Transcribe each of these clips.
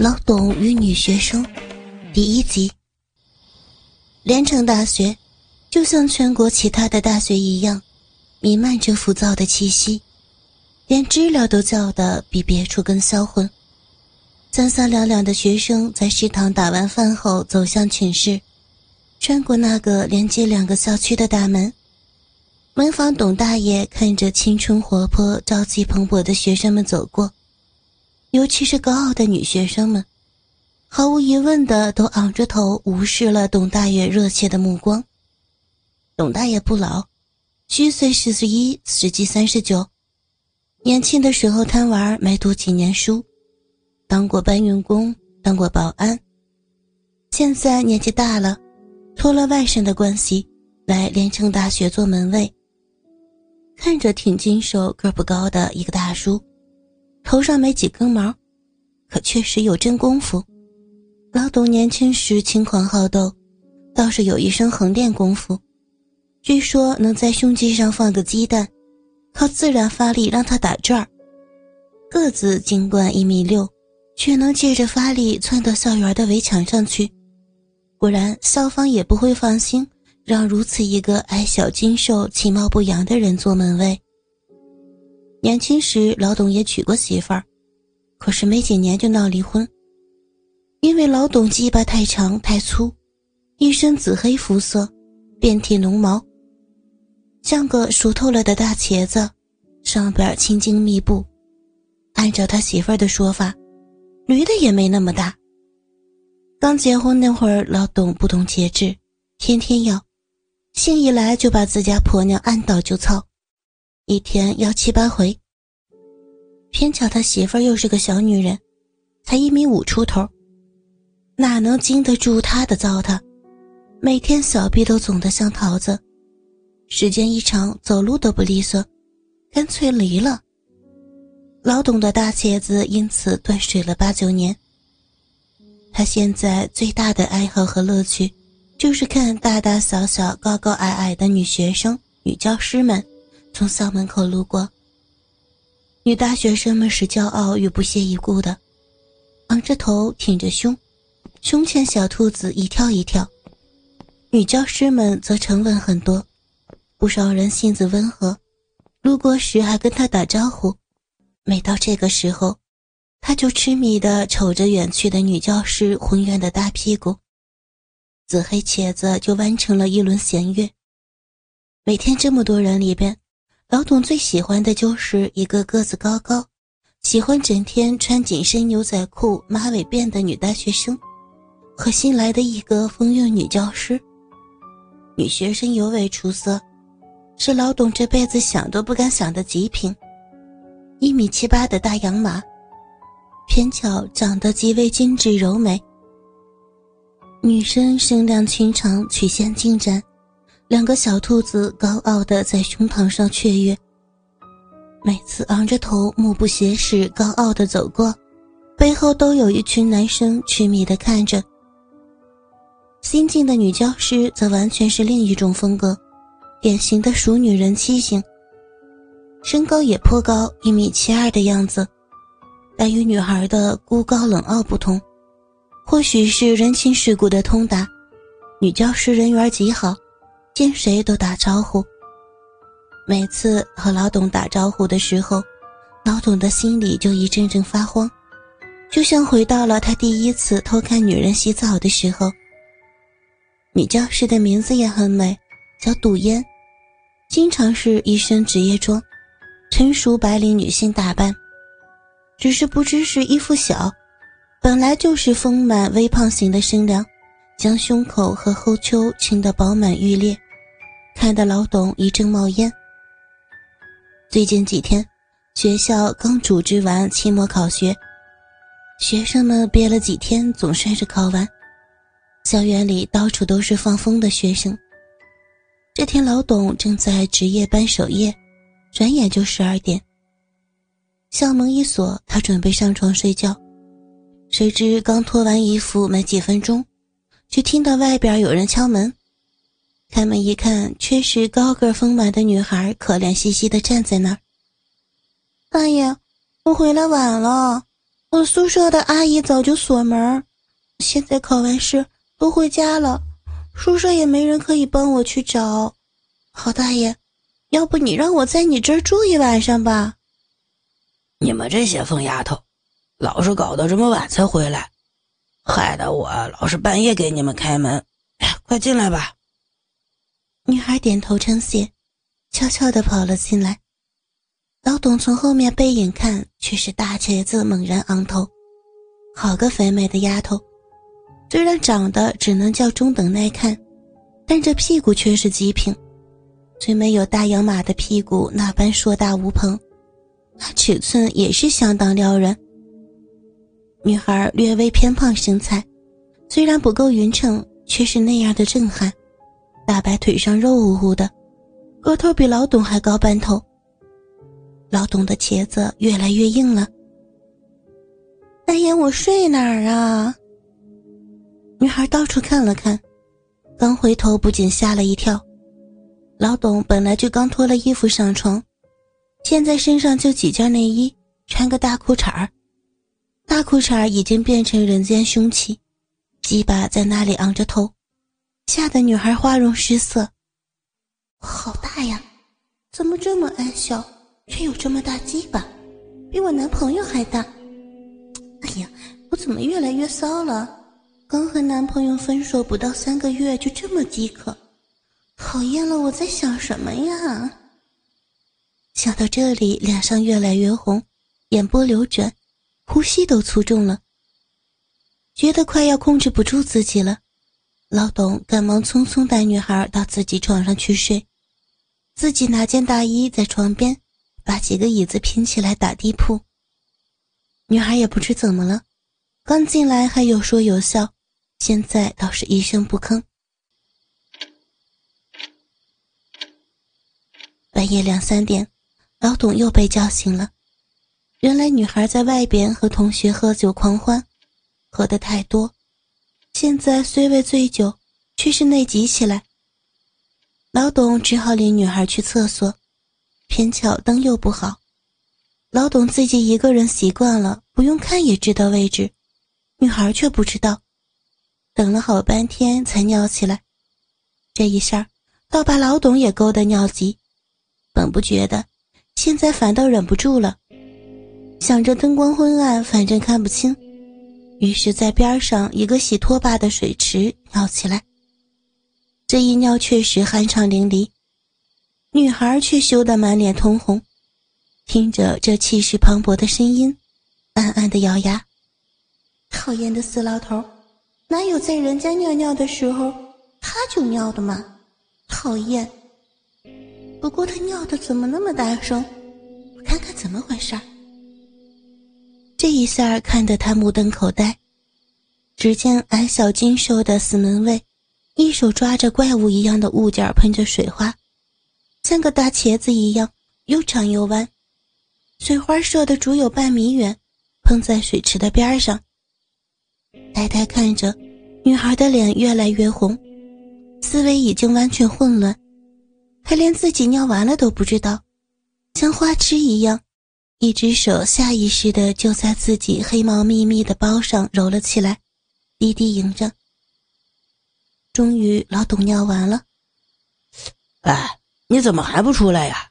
老董与女学生，第一集。连城大学，就像全国其他的大学一样，弥漫着浮躁的气息，连知了都叫的比别处更销魂。三三两两的学生在食堂打完饭后走向寝室，穿过那个连接两个校区的大门。门房董大爷看着青春活泼、朝气蓬勃的学生们走过。尤其是高傲的女学生们，毫无疑问的都昂着头，无视了董大爷热切的目光。董大爷不老，虚岁四十一，实际三十九。年轻的时候贪玩，没读几年书，当过搬运工，当过保安。现在年纪大了，托了外甥的关系，来连城大学做门卫。看着挺精瘦、个不高的一个大叔。头上没几根毛，可确实有真功夫。老董年轻时轻狂好斗，倒是有一身横练功夫。据说能在胸肌上放个鸡蛋，靠自然发力让他打转。个子尽管一米六，却能借着发力窜到校园的围墙上去。果然，校方也不会放心让如此一个矮小精瘦、其貌不扬的人做门卫。年轻时，老董也娶过媳妇儿，可是没几年就闹离婚。因为老董鸡巴太长太粗，一身紫黑肤色，遍体浓毛，像个熟透了的大茄子，上边青筋密布。按照他媳妇儿的说法，驴的也没那么大。刚结婚那会儿，老董不懂节制，天天要，兴一来就把自家婆娘按倒就操。一天要七八回，偏巧他媳妇儿又是个小女人，才一米五出头，哪能经得住他的糟蹋？每天小臂都肿得像桃子，时间一长走路都不利索，干脆离了。老董的大茄子因此断水了八九年。他现在最大的爱好和乐趣，就是看大大小小、高高矮矮的女学生、女教师们。从校门口路过，女大学生们是骄傲与不屑一顾的，昂着头，挺着胸，胸前小兔子一跳一跳；女教师们则沉稳很多，不少人性子温和，路过时还跟他打招呼。每到这个时候，他就痴迷地瞅着远去的女教师浑圆的大屁股，紫黑茄子就完成了一轮弦乐。每天这么多人里边。老董最喜欢的就是一个个子高高、喜欢整天穿紧身牛仔裤、马尾辫的女大学生，和新来的一个风韵女教师。女学生尤为出色，是老董这辈子想都不敢想的极品。一米七八的大洋马，偏巧长得极为精致柔美。女生身量裙长，曲线进展。两个小兔子高傲的在胸膛上雀跃，每次昂着头、目不斜视、高傲的走过，背后都有一群男生痴迷的看着。新进的女教师则完全是另一种风格，典型的熟女人气型，身高也颇高，一米七二的样子，但与女孩的孤高冷傲不同，或许是人情世故的通达，女教师人缘极好。见谁都打招呼。每次和老董打招呼的时候，老董的心里就一阵阵发慌，就像回到了他第一次偷看女人洗澡的时候。女教师的名字也很美，叫杜嫣，经常是一身职业装，成熟白领女性打扮。只是不知是衣服小，本来就是丰满微胖型的身量。将胸口和后丘亲得饱满欲裂，看得老董一阵冒烟。最近几天，学校刚组织完期末考学，学生们憋了几天，总算是考完。校园里到处都是放风的学生。这天，老董正在值夜班守夜，转眼就十二点。校门一锁，他准备上床睡觉，谁知刚脱完衣服没几分钟。却听到外边有人敲门，开门一看，却是高个丰满的女孩，可怜兮兮的站在那儿。大爷，我回来晚了。我宿舍的阿姨早就锁门，现在考完试都回家了，宿舍也没人可以帮我去找。郝大爷，要不你让我在你这儿住一晚上吧？你们这些疯丫头，老是搞到这么晚才回来，害得我老是半夜给你们开门。快进来吧。女孩点头称谢，悄悄地跑了进来。老董从后面背影看，却是大茄子猛然昂头，好个肥美的丫头，虽然长得只能叫中等耐看，但这屁股却是极品，虽没有大洋马的屁股那般硕大无朋，那尺寸也是相当撩人。女孩略微偏胖身材，虽然不够匀称，却是那样的震撼。大白腿上肉乎乎的，个头比老董还高半头。老董的茄子越来越硬了。大爷，我睡哪儿啊？女孩到处看了看，刚回头不仅吓了一跳。老董本来就刚脱了衣服上床，现在身上就几件内衣，穿个大裤衩儿，大裤衩已经变成人间凶器，鸡巴在那里昂着头，吓得女孩花容失色。好大呀，怎么这么矮小？却有这么大鸡巴，比我男朋友还大。哎呀，我怎么越来越骚了？刚和男朋友分手不到三个月就这么饥渴，讨厌了！我在想什么呀？想到这里，脸上越来越红，眼波流转，呼吸都粗重了，觉得快要控制不住自己了。老董赶忙匆匆带女孩到自己床上去睡，自己拿件大衣在床边。把几个椅子拼起来打地铺。女孩也不知怎么了，刚进来还有说有笑，现在倒是一声不吭。半夜两三点，老董又被叫醒了。原来女孩在外边和同学喝酒狂欢，喝得太多，现在虽未醉酒，却是内急起来。老董只好领女孩去厕所。偏巧灯又不好，老董自己一个人习惯了，不用看也知道位置，女孩却不知道，等了好半天才尿起来，这一下倒把老董也勾得尿急，本不觉得，现在反倒忍不住了，想着灯光昏暗，反正看不清，于是，在边上一个洗拖把的水池尿起来，这一尿确实酣畅淋漓。女孩却羞得满脸通红，听着这气势磅礴的声音，暗暗的咬牙。讨厌的死老头，哪有在人家尿尿的时候他就尿的嘛？讨厌。不过他尿的怎么那么大声？我看看怎么回事这一下看得他目瞪口呆。只见矮小精瘦的死门卫，一手抓着怪物一样的物件，喷着水花。像个大茄子一样又长又弯，水花射的足有半米远，喷在水池的边上。呆呆看着，女孩的脸越来越红，思维已经完全混乱，她连自己尿完了都不知道，像花痴一样，一只手下意识的就在自己黑毛密密的包上揉了起来，低低吟着。终于，老董尿完了，哎。你怎么还不出来呀？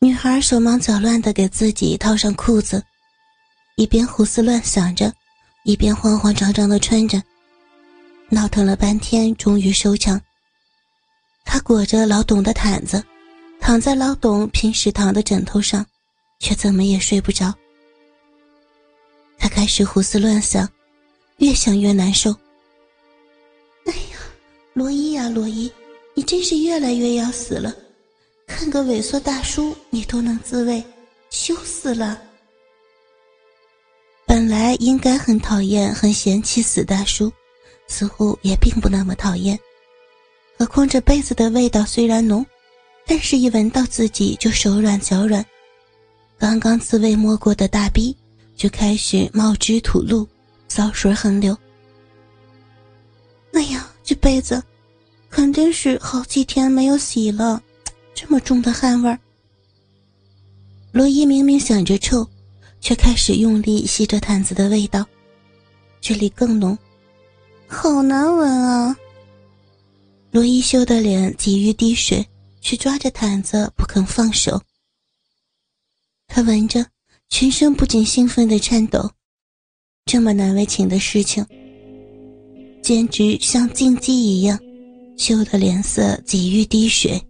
女孩手忙脚乱的给自己套上裤子，一边胡思乱想着，一边慌慌张张的穿着，闹腾了半天，终于收场。她裹着老董的毯子，躺在老董平时躺的枕头上，却怎么也睡不着。他开始胡思乱想，越想越难受。哎呀，罗伊呀，罗伊！你真是越来越要死了，看个猥琐大叔你都能自慰，羞死了。本来应该很讨厌、很嫌弃死大叔，似乎也并不那么讨厌。何况这被子的味道虽然浓，但是一闻到自己就手软脚软。刚刚自慰摸过的大逼就开始冒汁吐露，骚水横流。哎呀，这被子！肯定是好几天没有洗了，这么重的汗味儿。罗伊明明想着臭，却开始用力吸着毯子的味道，这里更浓，好难闻啊！罗伊修的脸急于滴水，却抓着毯子不肯放手。他闻着，全身不禁兴奋的颤抖。这么难为情的事情，简直像禁忌一样，羞得脸色几欲滴水。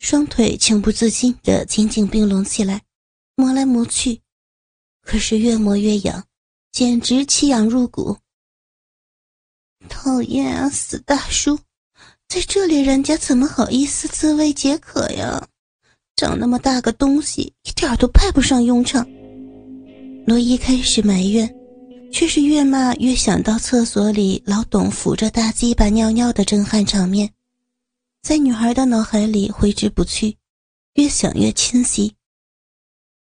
双腿情不自禁的紧紧并拢起来，磨来磨去，可是越磨越痒，简直奇痒入骨。讨厌啊，死大叔，在这里人家怎么好意思自慰解渴呀？长那么大个东西，一点都派不上用场。罗伊开始埋怨，却是越骂越想到厕所里老董扶着大鸡巴尿尿的震撼场面，在女孩的脑海里挥之不去，越想越清晰。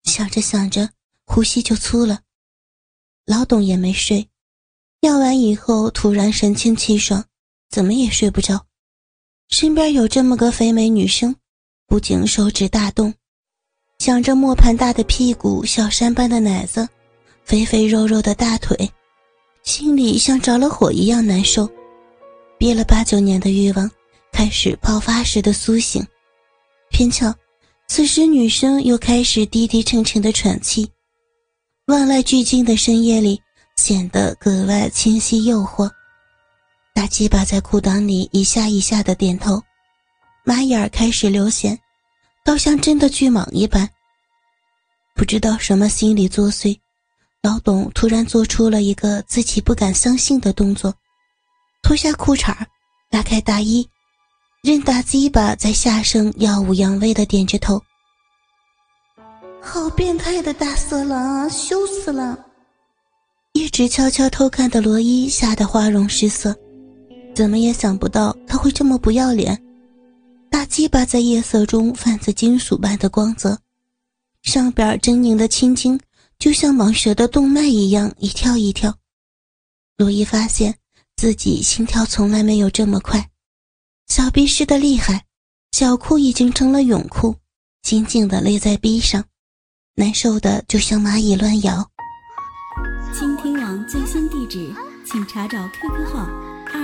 想着想着，呼吸就粗了。老董也没睡，尿完以后突然神清气爽，怎么也睡不着。身边有这么个肥美女生，不禁手指大动。想着磨盘大的屁股、小山般的奶子、肥肥肉肉的大腿，心里像着了火一样难受。憋了八九年的欲望开始爆发时的苏醒。偏巧，此时女生又开始低低沉沉的喘气，万籁俱静的深夜里显得格外清晰诱惑。大鸡巴在裤裆里一下一下的点头，马眼儿开始流涎。倒像真的巨蟒一般，不知道什么心理作祟，老董突然做出了一个自己不敢相信的动作，脱下裤衩拉开大衣，任大鸡巴在下身耀武扬威的点着头。好变态的大色狼啊，羞死了！一直悄悄偷看的罗伊吓得花容失色，怎么也想不到他会这么不要脸。大鸡巴在夜色中泛着金属般的光泽，上边狰狞的青筋就像蟒蛇的动脉一样一跳一跳。罗伊发现自己心跳从来没有这么快，小臂湿的厉害，小裤已经成了泳裤，紧紧的勒在臂上，难受的就像蚂蚁乱咬。倾听网最新地址，请查找 QQ 号